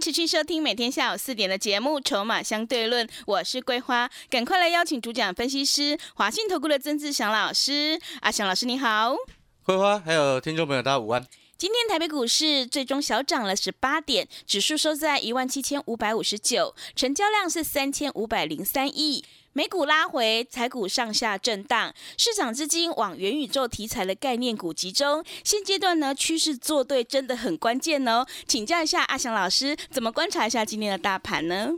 持续收听每天下午四点的节目《筹码相对论》，我是桂花，赶快来邀请主讲分析师华信投顾的曾志祥老师。阿祥老师你好，桂花还有听众朋友大家午安。今天台北股市最终小涨了十八点，指数收在一万七千五百五十九，成交量是三千五百零三亿。美股拉回，财股上下震荡，市场资金往元宇宙题材的概念股集中。现阶段呢，趋势做对真的很关键哦。请教一下阿翔老师，怎么观察一下今天的大盘呢？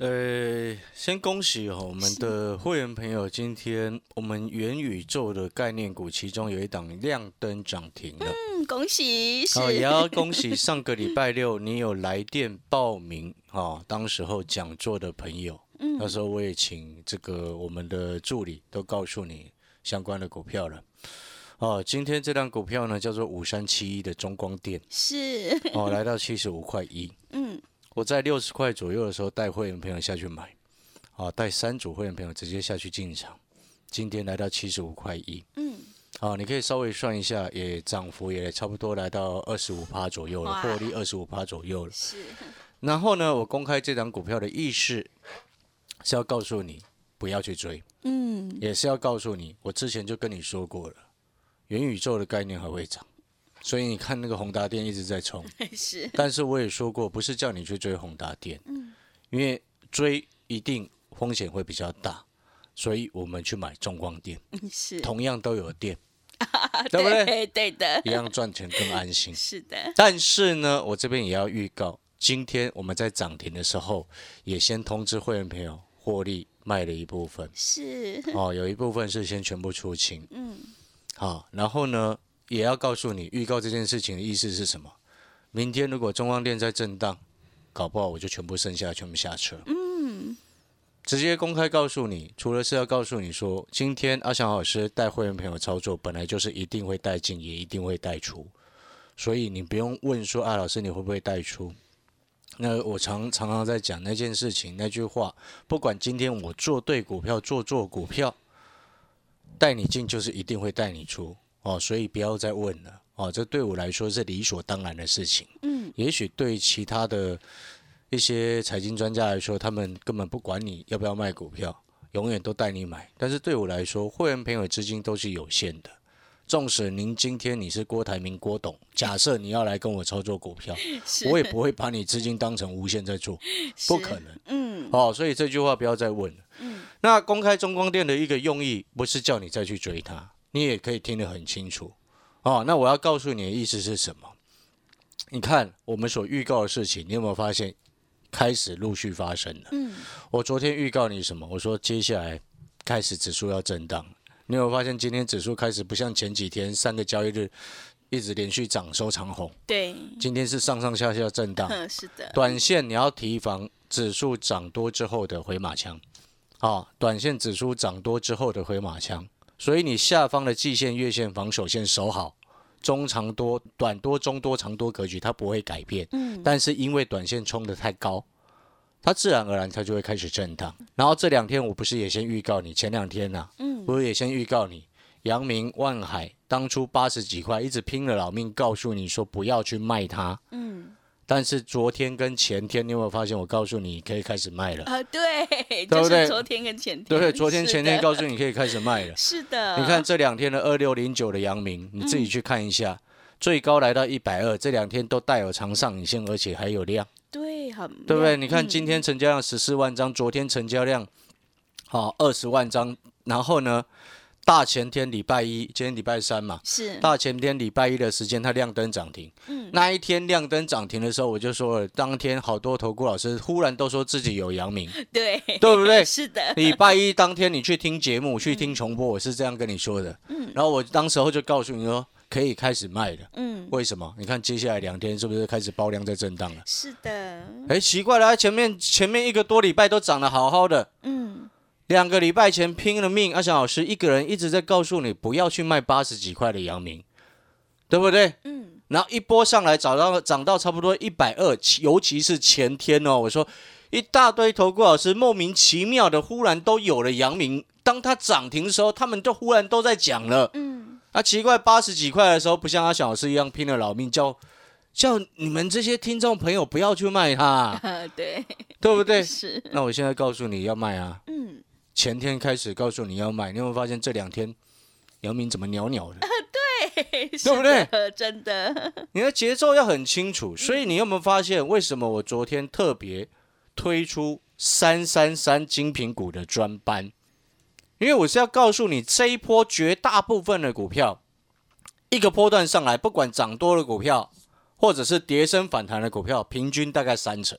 呃，先恭喜哦，我们的会员朋友，今天我们元宇宙的概念股其中有一档亮灯涨停了。嗯，恭喜！好，也要恭喜上个礼拜六你有来电报名哈，当时候讲座的朋友。嗯，那时候我也请这个我们的助理都告诉你相关的股票了。哦，今天这张股票呢叫做五三七一的中光电，是哦，来到七十五块一。嗯。我在六十块左右的时候带会员朋友下去买，啊，带三组会员朋友直接下去进场，今天来到七十五块一，嗯，啊，你可以稍微算一下，也涨幅也差不多来到二十五趴左右了，获利二十五趴左右了。是。然后呢，我公开这张股票的意思是要告诉你不要去追，嗯，也是要告诉你，我之前就跟你说过了，元宇宙的概念还会涨。所以你看那个宏达电一直在冲，是。但是我也说过，不是叫你去追宏达电，嗯，因为追一定风险会比较大，所以我们去买中光电，是。同样都有电，对不对？对的，一样赚钱更安心。是的。但是呢，我这边也要预告，今天我们在涨停的时候，也先通知会员朋友获利卖了一部分，是。哦，有一部分是先全部出清，嗯。好，然后呢？也要告诉你，预告这件事情的意思是什么？明天如果中央电在震荡，搞不好我就全部剩下，全部下车。嗯，直接公开告诉你，除了是要告诉你说，今天阿翔老师带会员朋友操作，本来就是一定会带进，也一定会带出，所以你不用问说，啊，老师你会不会带出？那我常常常在讲那件事情，那句话，不管今天我做对股票，做做股票，带你进就是一定会带你出。哦，所以不要再问了哦，这对我来说是理所当然的事情。嗯，也许对其他的一些财经专家来说，他们根本不管你要不要卖股票，永远都带你买。但是对我来说，会员朋友资金都是有限的。纵使您今天你是郭台铭郭董，假设你要来跟我操作股票，我也不会把你资金当成无限在做，不可能。嗯，哦，所以这句话不要再问了。嗯，那公开中光电的一个用意，不是叫你再去追它。你也可以听得很清楚，哦，那我要告诉你的意思是什么？你看我们所预告的事情，你有没有发现开始陆续发生了？嗯，我昨天预告你什么？我说接下来开始指数要震荡。你有发现今天指数开始不像前几天三个交易日一直连续涨收长红？对，今天是上上下下震荡。是的，短线你要提防指数涨多之后的回马枪。啊，短线指数涨多之后的回马枪。所以你下方的季线、月线防守线守好，中长多、短多、中多、长多格局它不会改变。嗯。但是因为短线冲的太高，它自然而然它就会开始震荡。然后这两天我不是也先预告你，前两天呐，嗯，不是也先预告你，阳明、万海当初八十几块，一直拼了老命告诉你说不要去卖它。嗯。但是昨天跟前天，你有没有发现？我告诉你可以开始卖了啊！对，对不对？昨天跟前天，对，昨天前天告诉你可以开始卖了。是的，你看这两天的二六零九的阳明，你自己去看一下，最高来到一百二，这两天都带有长上影线，而且还有量。对，很对不对？你看今天成交量十四万张，昨天成交量好二十万张，然后呢？大前天礼拜一，今天礼拜三嘛，是大前天礼拜一的时间，它亮灯涨停。嗯，那一天亮灯涨停的时候，我就说了，当天好多投顾老师忽然都说自己有阳明，对对不对？是的。礼拜一当天你去听节目，去听重播，我是这样跟你说的。嗯，然后我当时候就告诉你说，可以开始卖了。嗯，为什么？你看接下来两天是不是开始爆量在震荡了？是的，哎，奇怪了，前面前面一个多礼拜都涨得好好的，嗯，两个礼拜前拼了命，阿翔老师一个人一直在告诉你不要去卖八十几块的阳明，对不对？嗯，然后一波上来涨到涨到差不多一百二，尤其是前天哦，我说一大堆投顾老师莫名其妙的忽然都有了阳明，当它涨停的时候，他们就忽然都在讲了。嗯，啊，奇怪，八十几块的时候，不像阿小老师一样拼了老命，叫叫你们这些听众朋友不要去卖它，对，对不对？是，那我现在告诉你要卖啊，嗯，前天开始告诉你要卖，你有没有发现这两天姚明怎么袅袅的？对，对不对？真的，你的节奏要很清楚，所以你有没有发现，为什么我昨天特别推出三三三精品股的专班？因为我是要告诉你，这一波绝大部分的股票，一个波段上来，不管涨多的股票，或者是跌升反弹的股票，平均大概三成，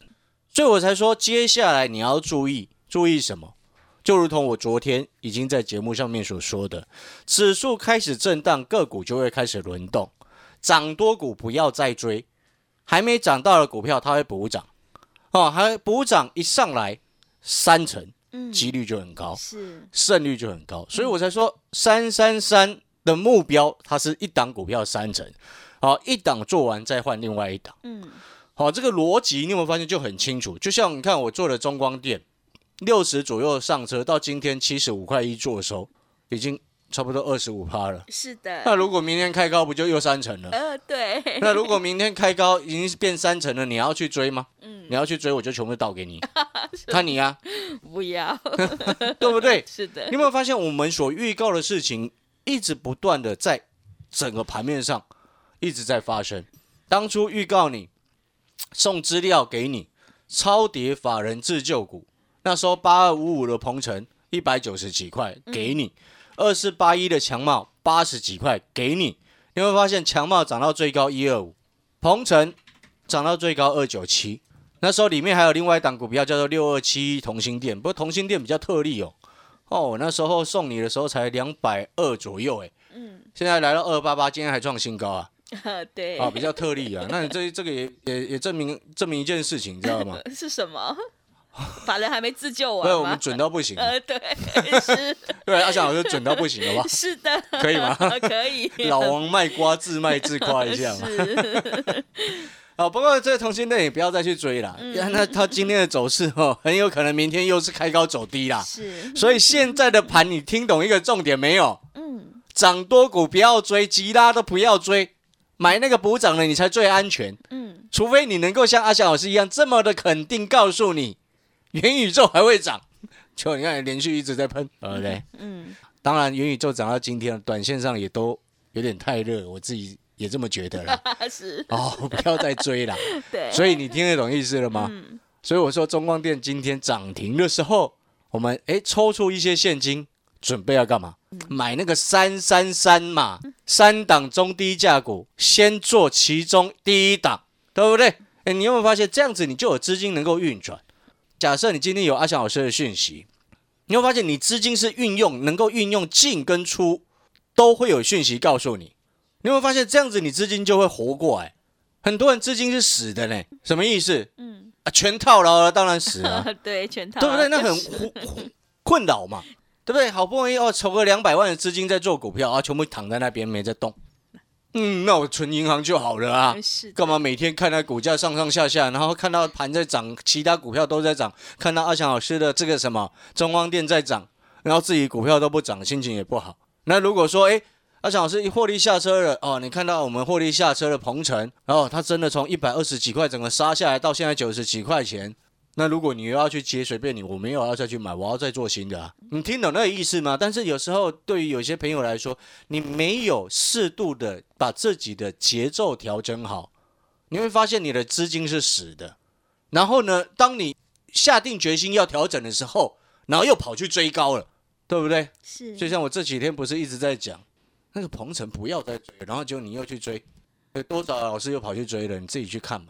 所以我才说，接下来你要注意，注意什么？就如同我昨天已经在节目上面所说的，指数开始震荡，个股就会开始轮动。涨多股不要再追，还没涨到的股票它会补涨，哦，还补涨一上来三成，嗯，几率就很高，是，胜率就很高，所以我才说三三三的目标它是一档股票三成，好，一档做完再换另外一档，嗯，好，这个逻辑你有没有发现就很清楚？就像你看我做的中光电，六十左右上车，到今天七十五块一做收，已经差不多二十五趴了。是的，那如果明天开高，不就又三成了？呃，对，那如果明天开高已经变三成了，你要去追吗？嗯，你要去追，我就全部倒给你，看你啊，不要，对不对？是的你，有没有发现我们所预告的事情，一直不断的在整个盘面上一直在发生？当初预告你送资料给你，超跌法人自救股，那时候八二五五的鹏程一百九十几块给你，二四八一的强茂八十几块给你，你会发现强茂涨到最高一二五，鹏程涨到最高二九七。那时候里面还有另外一档股票叫做六二七同心店，不过同心店比较特例哦。哦，那时候送你的时候才两百二左右，哎，嗯，现在来到二八八，今天还创新高啊，对，啊，比较特例啊。那你这这个也也也证明证明一件事情，你知道吗？是什么？法人还没自救对，完吗我们？准到不行，呃，对，是 对，阿翔老师准到不行，了吧？是的，可以吗 可以，老王卖瓜，自卖自夸一下嘛。是，哦，不过这个同心店也不要再去追了，嗯那它今天的走势哦，很有可能明天又是开高走低啦。是，所以现在的盘，你听懂一个重点没有？嗯，涨多股不要追，急拉都不要追，买那个补涨的你才最安全。嗯，除非你能够像阿翔老师一样这么的肯定告诉你，元宇宙还会涨，就你看连续一直在喷，对不对？嗯，当然，元宇宙涨到今天，短线上也都有点太热，我自己也这么觉得了。是，哦，不要再追了。对，所以你听得懂意思了吗？嗯，所以我说中光电今天涨停的时候，我们诶抽出一些现金，准备要干嘛？买那个三三三嘛，三档中低价股，先做其中第一档，对不对？诶，你有没有发现这样子你就有资金能够运转？假设你今天有阿翔老师的讯息，你会发现你资金是运用能够运用进跟出，都会有讯息告诉你。你有没有发现这样子你资金就会活过来？很多人资金是死的呢，什么意思？嗯，啊，全套牢了，当然死了、对，全套，对不对？那很困扰嘛，对不对？好不容易哦，筹个两百万的资金在做股票啊，全部躺在那边没在动。嗯，那我存银行就好了啊。是干嘛每天看那股价上上下下，然后看到盘在涨，其他股票都在涨，看到阿强老师的这个什么中光电在涨，然后自己股票都不涨，心情也不好。那如果说，哎，阿强老师一获利下车了，哦，你看到我们获利下车的鹏程，然后它真的从一百二十几块整个杀下来到现在九十几块钱，那如果你又要去接，随便你，我没有要再去买，我要再做新的啊。你听懂那个意思吗？但是有时候对于有些朋友来说，你没有适度的把自己的节奏调整好，你会发现你的资金是死的。然后呢，当你下定决心要调整的时候，然后又跑去追高了，对不对？是，就像我这几天不是一直在讲，那个鹏程不要再追，然后结果你又去追，有多少老师又跑去追了？你自己去看嘛。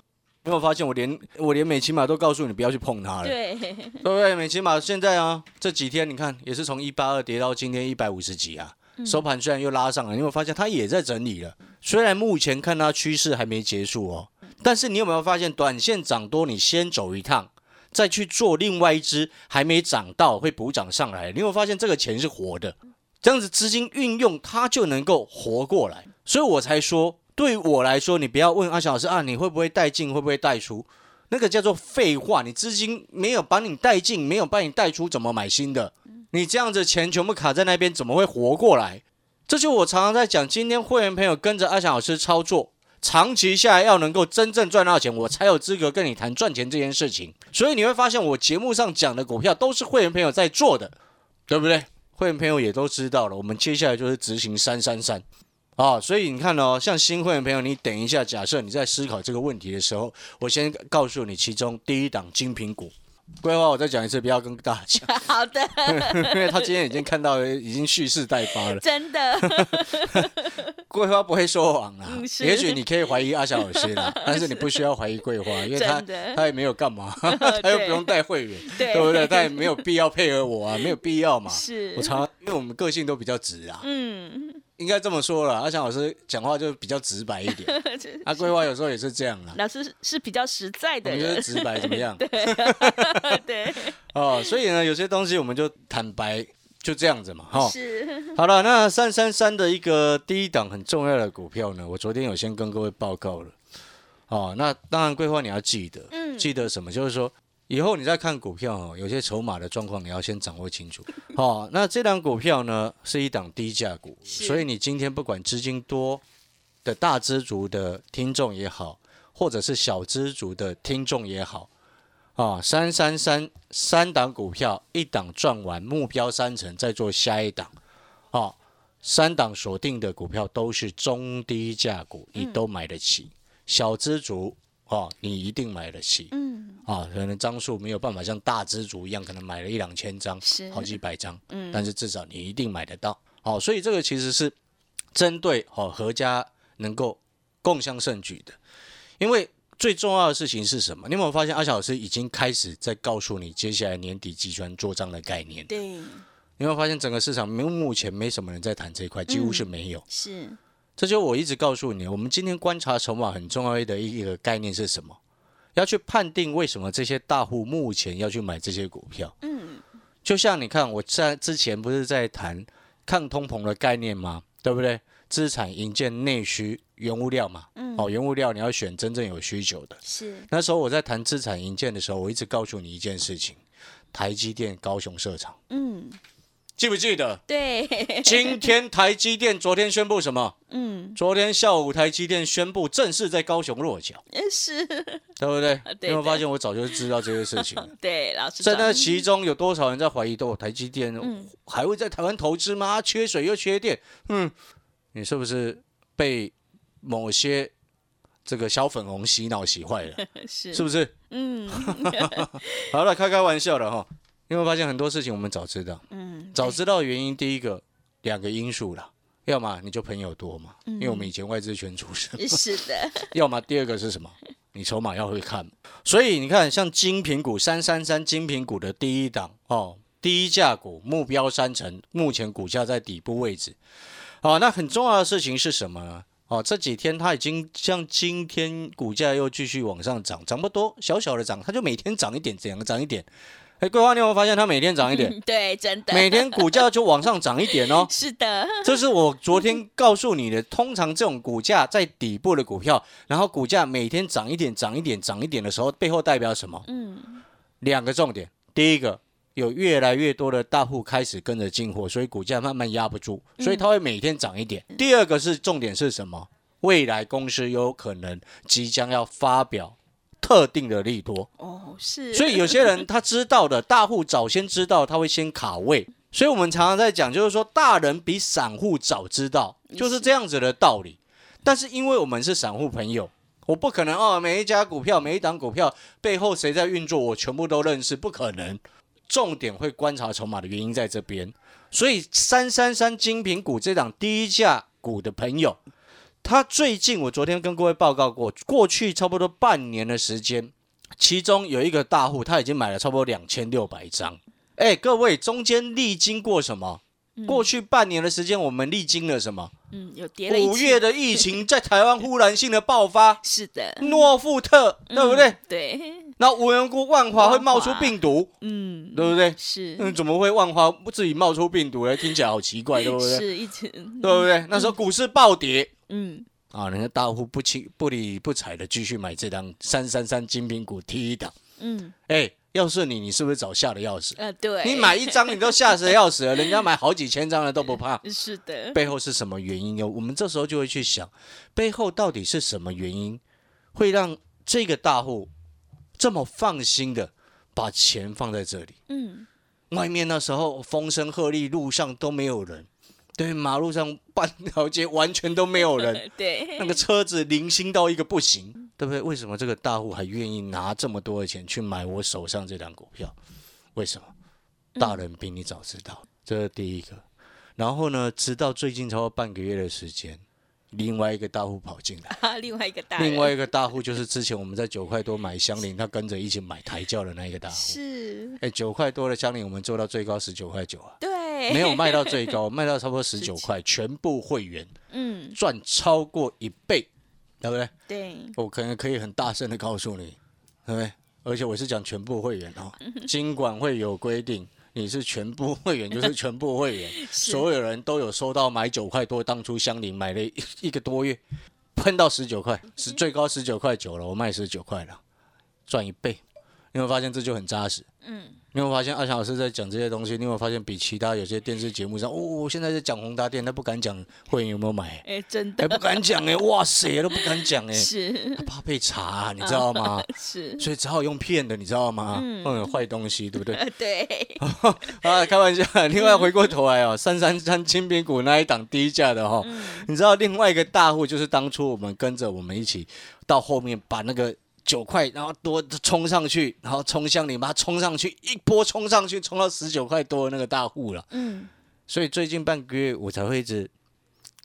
有没有发现我连我连美骑马都告诉你不要去碰它了，对，对不对？美骑马现在啊，这几天你看也是从一八二跌到今天一百五十几啊，收盘虽然又拉上了，你有没有发现它也在整理了？虽然目前看它趋势还没结束哦，但是你有没有发现，短线涨多，你先走一趟，再去做另外一只还没涨到会补涨上来，你有没有发现这个钱是活的？这样子资金运用它就能够活过来，所以我才说，对我来说，你不要问阿翔老师啊，你会不会带进，会不会带出？那个叫做废话，你资金没有把你带进，没有把你带出，怎么买新的？你这样子钱全部卡在那边，怎么会活过来？这就我常常在讲，今天会员朋友跟着阿翔老师操作，长期下来要能够真正赚到钱，我才有资格跟你谈赚钱这件事情。所以你会发现，我节目上讲的股票都是会员朋友在做的，对不对？会员朋友也都知道了，我们接下来就是执行三三三啊，所以你看哦，像新会员朋友，你等一下，假设你在思考这个问题的时候，我先告诉你其中第一档精品股。规划我再讲一次，不要跟大家讲。好的，因为他今天已经看到，已经蓄势待发了。真的，桂花不会说谎啊。也许你可以怀疑阿小老师啦，但是你不需要怀疑桂花，因为他他也没有干嘛，他又不用带会员，对不对？他也没有必要配合我啊，没有必要嘛。是，我常因为我们个性都比较直啊。嗯。应该这么说了，阿强老师讲话就比较直白一点。阿桂花有时候也是这样啦。老师是比较实在的。你觉得直白怎么样？对。对。哦，所以呢，有些东西我们就坦白，就这样子嘛，哈。是。好了，那三三三的一个第一档很重要的股票呢，我昨天有先跟各位报告了。哦，那当然桂花你要记得，嗯，记得什么？就是说。以后你再看股票哦，有些筹码的状况你要先掌握清楚。好，那这档股票呢是一档低价股，所以你今天不管资金多的大资族的听众也好，或者是小资族的听众也好，啊，三三三三档股票，一档赚完目标三成，再做下一档，啊，三档锁定的股票都是中低价股，你都买得起，小资族。哦，你一定买得起，嗯，啊，可能张数没有办法像大资主一样，可能买了一两千张，是好几百张，嗯，但是至少你一定买得到，好，所以这个其实是针对哦合家能够共襄盛举的，因为最重要的事情是什么？你有没有发现阿小老师已经开始在告诉你接下来年底集团做账的概念？对，你有没有发现整个市场没目前没什么人在谈这一块，几乎是没有，是。这就我一直告诉你，我们今天观察筹码很重要的一个概念是什么？要去判定为什么这些大户目前要去买这些股票。嗯，就像你看，我在之前不是在谈抗通膨的概念吗？对不对？资产营建内需原物料嘛。嗯。哦，原物料你要选真正有需求的。是。那时候我在谈资产营建的时候，我一直告诉你一件事情：台积电高雄设厂。嗯。记不记得？对，今天台积电昨天宣布什么？嗯，昨天下午台积电宣布正式在高雄落脚。是，对不对？有没有发现我早就知道这些事情？对，老师。在那其中有多少人在怀疑，都有台积电还会在台湾投资吗？缺水又缺电，嗯，你是不是被某些这个小粉红洗脑洗坏了？是，是不是？嗯，好了，开开玩笑了哈。你会发现很多事情我们早知道，嗯，早知道原因，第一个两个因素啦，要么你就朋友多嘛，因为我们以前外资圈出身，是的，要么第二个是什么？你筹码要会看，所以你看像精品股三三三精品股的第一档哦，低价股目标三成，目前股价在底部位置，哦，那很重要的事情是什么呢？哦，这几天它已经像今天股价又继续往上涨，涨不多，小小的涨，它就每天涨一点，怎样涨一点。哎，桂花，你有没有发现它每天涨一点？对，真的。每天股价就往上涨一点哦。是的。这是我昨天告诉你的。通常这种股价在底部的股票，然后股价每天涨一点、涨一点、涨一点的时候，背后代表什么？嗯。两个重点。第一个，有越来越多的大户开始跟着进货，所以股价慢慢压不住，所以它会每天涨一点。第二个是重点是什么？未来公司有可能即将要发表。特定的利多哦，是，所以有些人他知道的，大户早先知道，他会先卡位，所以我们常常在讲，就是说大人比散户早知道，就是这样子的道理。但是因为我们是散户朋友，我不可能哦，每一家股票、每一档股票背后谁在运作，我全部都认识，不可能。重点会观察筹码的原因在这边，所以三三三精品股这档低价股的朋友。他最近，我昨天跟各位报告过，过去差不多半年的时间，其中有一个大户，他已经买了差不多两千六百张。哎，各位，中间历经过什么？过去半年的时间，我们历经了什么？嗯，有跌了五月的疫情在台湾忽然性的爆发，是的，诺富特，对不对嗯？对，那无缘故万华会冒出病毒，嗯，对不对？是，嗯，怎么会万华不自己冒出病毒来？听起来好奇怪，对不对？是一直，对不对？那时候股市暴跌嗯，啊，人家大户不轻不理不睬的继续买这张三三三精品股 T 一档。嗯，哎，要是你，你是不是早吓得要死？呃，对，你买一张你都吓死要死了，人家买好几千张的都不怕。是的，背后是什么原因呢？我们这时候就会去想，背后到底是什么原因，会让这个大户这么放心的把钱放在这里？嗯，外面那时候风声鹤唳，路上都没有人，对，马路上半条街完全都没有人，对，那个车子零星到一个不行，对不对？为什么这个大户还愿意拿这么多的钱去买我手上这张股票？为什么？大人比你早知道，这是第一个。然后呢，直到最近超过半个月的时间，另外一个大户跑进来，啊，另外一个大人，另外一个大户就是之前我们在九块多买香菱，他跟着一起买台轿的那一个大户。是，哎，九块多的香菱，我们做到最高十九块九啊。对，没有卖到最高，卖到差不多十九块，全部会员嗯，赚超过一倍，对不对？对，我可能可以很大声的告诉你，对不对？而且我是讲全部会员哦，尽管会有规定，你是全部会员就是全部会员，所有人都有收到买九块多，当初香菱买了一一个多月，喷到十九块，是最高十九块九了，我卖十九块了，赚一倍，你会发现这就很扎实。嗯，你有没有发现阿强老师在讲这些东西？你有没有发现比其他有些电视节目上，哦，现在在讲宏达电，他不敢讲会员有没有买，哎，真哎，的不敢讲哎，哇塞，都不敢讲哎，是他怕被查啊，你知道吗？是，所以只好用骗的，你知道吗？嗯嗯，坏东西，对不对？呃，对，啊，开玩笑。另外回过头来哦，三三三金苹果那一档低价的哈、哦，嗯你知道另外一个大户就是当初我们跟着我们一起到后面把那个九块，然后多冲上去，然后冲向你把它冲上去，一波冲上去，冲到十九块多的那个大户了。嗯，所以最近半个月我才会一直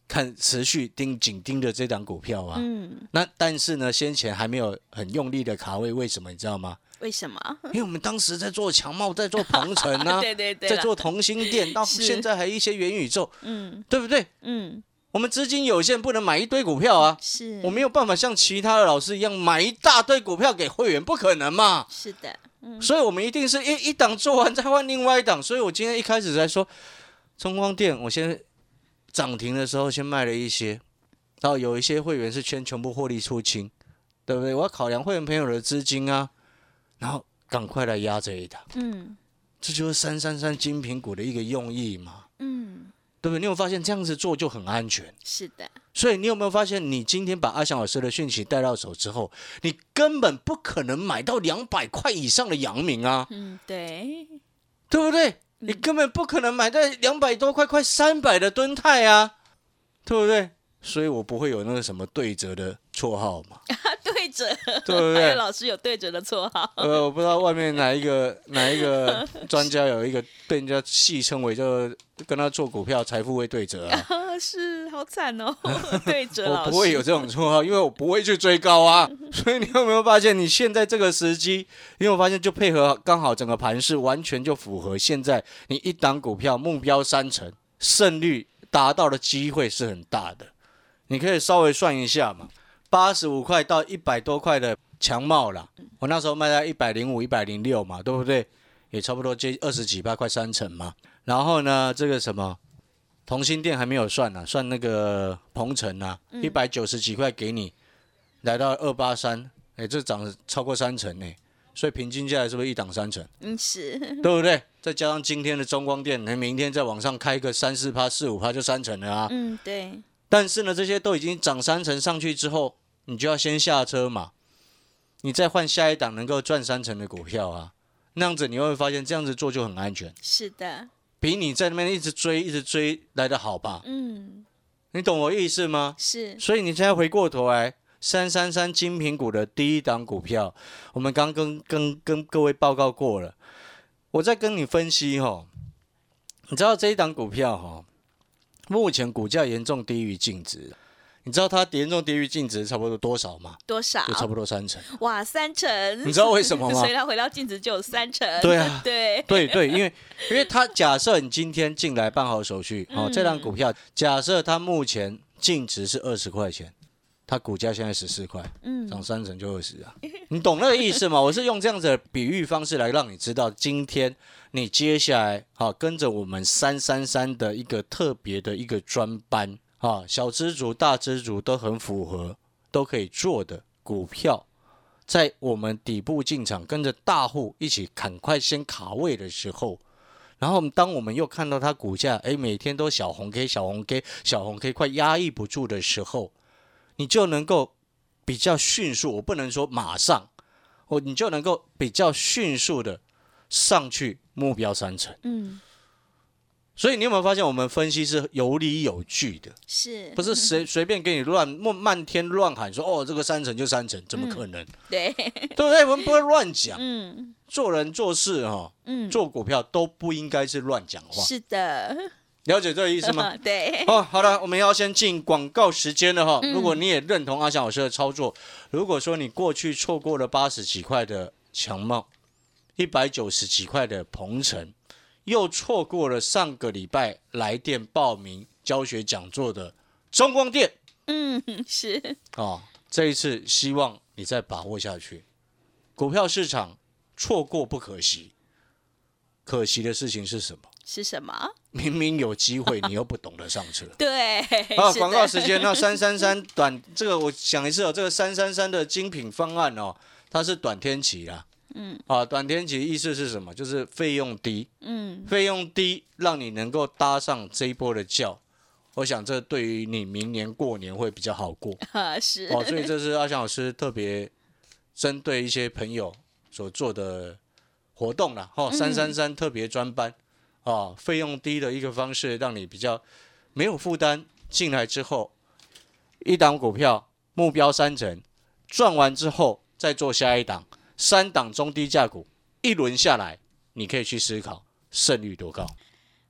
看持续盯紧盯着这档股票啊。嗯，那但是呢，先前还没有很用力的卡位，为什么你知道吗？为什么？因为我们当时在做强茂，在做鹏程啊，对对对，在做，同心店，到现在还有一些元宇宙，嗯对不对？嗯，我们资金有限，不能买一堆股票啊。是，我没有办法像其他的老师一样买一大堆股票给会员，不可能嘛。是的，嗯，所以我们一定是一一档做完再换另外一档。所以我今天一开始在说中光电，我先涨停的时候先卖了一些，然后有一些会员是全全部获利出清，对不对？我要考量会员朋友的资金啊，然后赶快来压这一档，嗯这就是三三三精品股的一个用意嘛，嗯，对不对？你有发现这样子做就很安全？是的，所以你有没有发现，你今天把阿翔老师的讯息带到手之后，你根本不可能买到两百块以上的阳明啊，嗯，对，对不对？你根本不可能买到两百多块、快三百的吨泰啊，对不对？所以我不会有那个什么对折的绰号嘛，对折，对不对？老师有对折的绰号，呃，我不知道外面哪一个哪一个专家有一个被人家戏称为叫跟他做股票财富会对折啊，啊，是好惨哦，对折我，不会有这种绰号，因为我不会去追高啊。所以你有没有发现，你现在这个时机，你有没有发现就配合刚好整个盘势完全就符合现在你一档股票目标三成，胜率达到的机会是很大的。你可以稍微算一下嘛，八十五块到一百多块的强帽啦，我那时候卖在一百零五、一百零六嘛，对不对？也差不多接二十几趴，快三成嘛。然后呢，这个什么同心店还没有算呢、算那个鹏程啊，一百九十几块给你，来到二八三，哎，这涨超过三成呢、所以平均下来是不是一档三成？嗯是，对不对？再加上今天的中光电，那明天再往上开个三四趴、四五趴就三成了啊。嗯对，但是呢，这些都已经涨三成上去之后，你就要先下车嘛，你再换下一档能够赚三成的股票啊。那样子你会发现，这样子做就很安全，是的，比你在那边一直追、一直追来的好吧？嗯你懂我意思吗？是，所以你现在回过头来，三三三精品股的第一档股票，我们刚跟跟跟各位报告过了，我在跟你分析哈，你知道这一档股票哈，目前股价严重低于净值，你知道它严重低于净值差不多多少吗？多少？就差不多三成。哇，三成！你知道为什么吗？所以它回到净值就有三成。对啊，对对对，因为因为它假设你今天进来办好手续，哦，这张股票假设它目前净值是二十块钱，它股价现在十四块，嗯，涨三成就二十啊，你懂那个意思吗？我是用这样子的比喻方式来让你知道，今天你接下来啊跟着我们三三三的一个特别的一个专班。啊，小资族、大资族都很符合，都可以做的股票，在我们底部进场，跟着大户一起赶快先卡位的时候，然后当我们又看到它股价，哎，每天都小红 K、小红 K、小红 K，快压抑不住的时候，你就能够比较迅速，我不能说马上，我你就能够比较迅速的上去目标三成。嗯。所以你有没有发现，我们分析是有理有据的，是不是随随便给你乱漫漫天乱喊说哦，这个三成就三成，怎么可能？对，对不对？我们不会乱讲。嗯，做人做事哈，嗯，做股票都不应该是乱讲话。是的，了解这个意思吗？对。哦，好了，我们要先进广告时间了哈。如果你也认同阿翔老师的操作，如果说你过去错过了八十几块的强茂，一百九十几块的鹏程。又错过了上个礼拜来电报名教学讲座的中光电，嗯，是哦，这一次希望你再把握下去。股票市场错过不可惜，可惜的事情是什么？是什么？明明有机会，你又不懂得上车。对，啊，广告时间，那三三三 短这个我想一次哦，这个三三三的精品方案哦，它是短天期啦。嗯，啊，短天期意思是什么？就是费用低，嗯，费用低，让你能够搭上这一波的轿。我想这对于你明年过年会比较好过 啊，是哦，所以这是阿翔老师特别针对一些朋友所做的活动了，哦，三三三特别专班啊，费用低的一个方式，让你比较没有负担进来之后，一档股票目标三成，赚完之后再做下一档。三档中低价股一轮下来，你可以去思考胜率多高。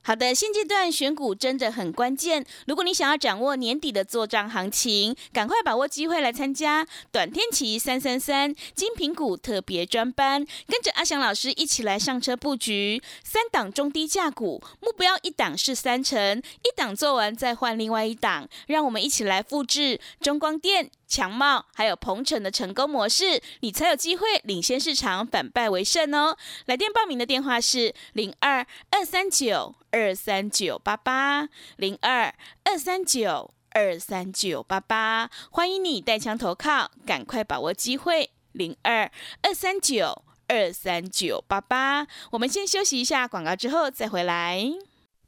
好的，现阶段选股真的很关键。如果你想要掌握年底的做账行情，赶快把握机会来参加短天期三三三精品股特别专班，跟着阿翔老师一起来上车布局三档中低价股，目标一档是三成，一档做完再换另外一档，让我们一起来复制中光电。强茂还有鹏程的成功模式，你才有机会领先市场，反败为胜哦！来电报名的电话是零二二三九二三九八八零二二三九二三九八八，欢迎你带枪投靠，赶快把握机会！零二二三九二三九八八，我们先休息一下广告，之后再回来。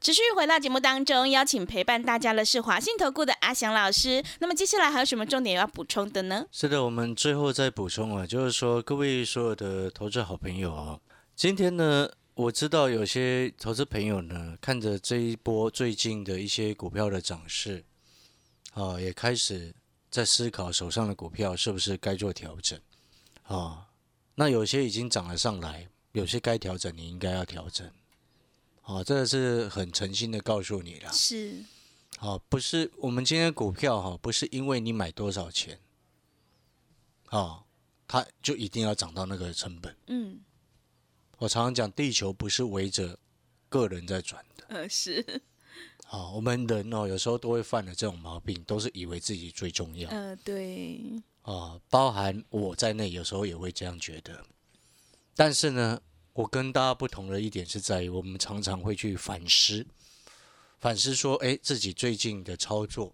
持续回到节目当中，邀请陪伴大家的是华信投顾的阿翔老师。那么接下来还有什么重点要补充的呢？是的，我们最后再补充啊，就是说各位所有的投资好朋友啊，今天呢，我知道有些投资朋友呢，看着这一波最近的一些股票的涨势，啊，也开始在思考手上的股票是不是该做调整啊。那有些已经涨了上来，有些该调整，你应该要调整。哦，这个是很诚心的告诉你了。是，哦，不是我们今天股票哈，不是因为你买多少钱，哦，它就一定要涨到那个成本。嗯，我常常讲，地球不是围着个人在转的。呃，是。哦，我们人哦，有时候都会犯了这种毛病，都是以为自己最重要。呃，对。哦，包含我在内，有时候也会这样觉得。但是呢。我跟大家不同的一点是在于，我们常常会去反思，反思说，哎，自己最近的操作，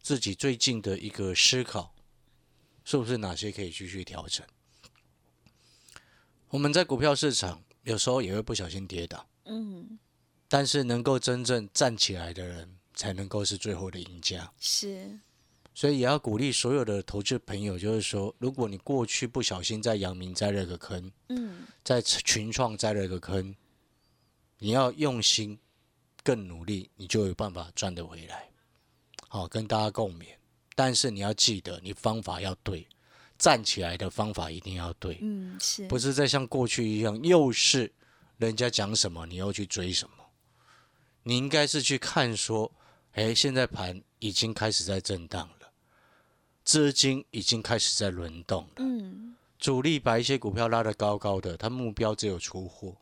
自己最近的一个思考，是不是哪些可以继续调整？我们在股票市场有时候也会不小心跌倒，嗯，但是能够真正站起来的人才能够是最后的赢家。是，所以也要鼓励所有的投资朋友，就是说，如果你过去不小心在阳明栽了个坑，嗯，在群创栽了个坑，你要用心更努力，你就有办法赚得回来。好，跟大家共勉。但是你要记得，你方法要对，站起来的方法一定要对，嗯，是，不是再像过去一样，又是人家讲什么你又去追什么。你应该是去看说，哎，现在盘已经开始在震荡了，资金已经开始在轮动了，嗯，主力把一些股票拉得高高的，他目标只有出货，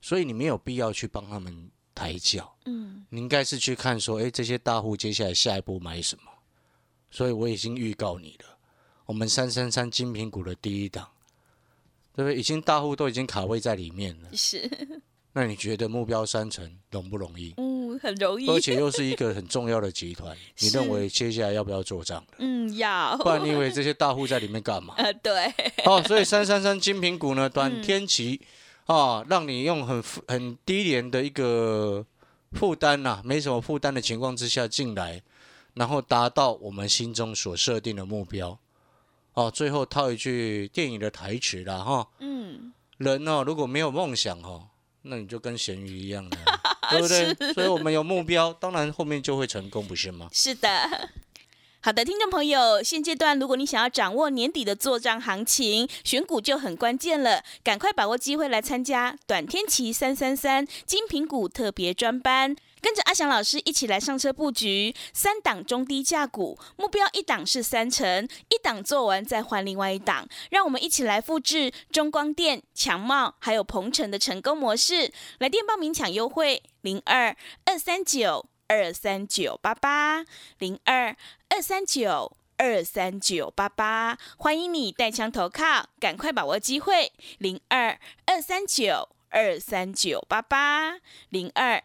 所以你没有必要去帮他们抬轿，嗯，你应该是去看说，哎，这些大户接下来下一步买什么。所以我已经预告你了，我们三三三精品股的第一档，对不对？已经大户都已经卡位在里面了，是，那你觉得目标三成容不容易？嗯，很容易，而且又是一个很重要的集团，你是认为接下来要不要做账的？嗯，要，不然你以为这些大户在里面干嘛？呃，对，哦，所以三三三精品股呢，短嗯天期啊，让你用很很低廉的一个负担呐，没什么负担的情况之下进来，然后达到我们心中所设定的目标。哦，最后套一句电影的台词啦，哈，嗯，人哦如果没有梦想哦，那你就跟咸鱼一样的，对不对？所以我们有目标，当然后面就会成功，不是吗？是的。好的，听众朋友，现阶段如果你想要掌握年底的做账行情，选股就很关键了，赶快把握机会来参加短天期三三三精品股特别专班，跟着阿翔老师一起来上车布局三档中低价股，目标一档是三成，一档做完再换另外一档，让我们一起来复制中光电、强茂还有鹏程的成功模式。来电报名抢优惠零二二三九。二三九八八零二二三九二三九八八，欢迎你带枪投靠，赶快把握机会。零二二三九二三九八八零二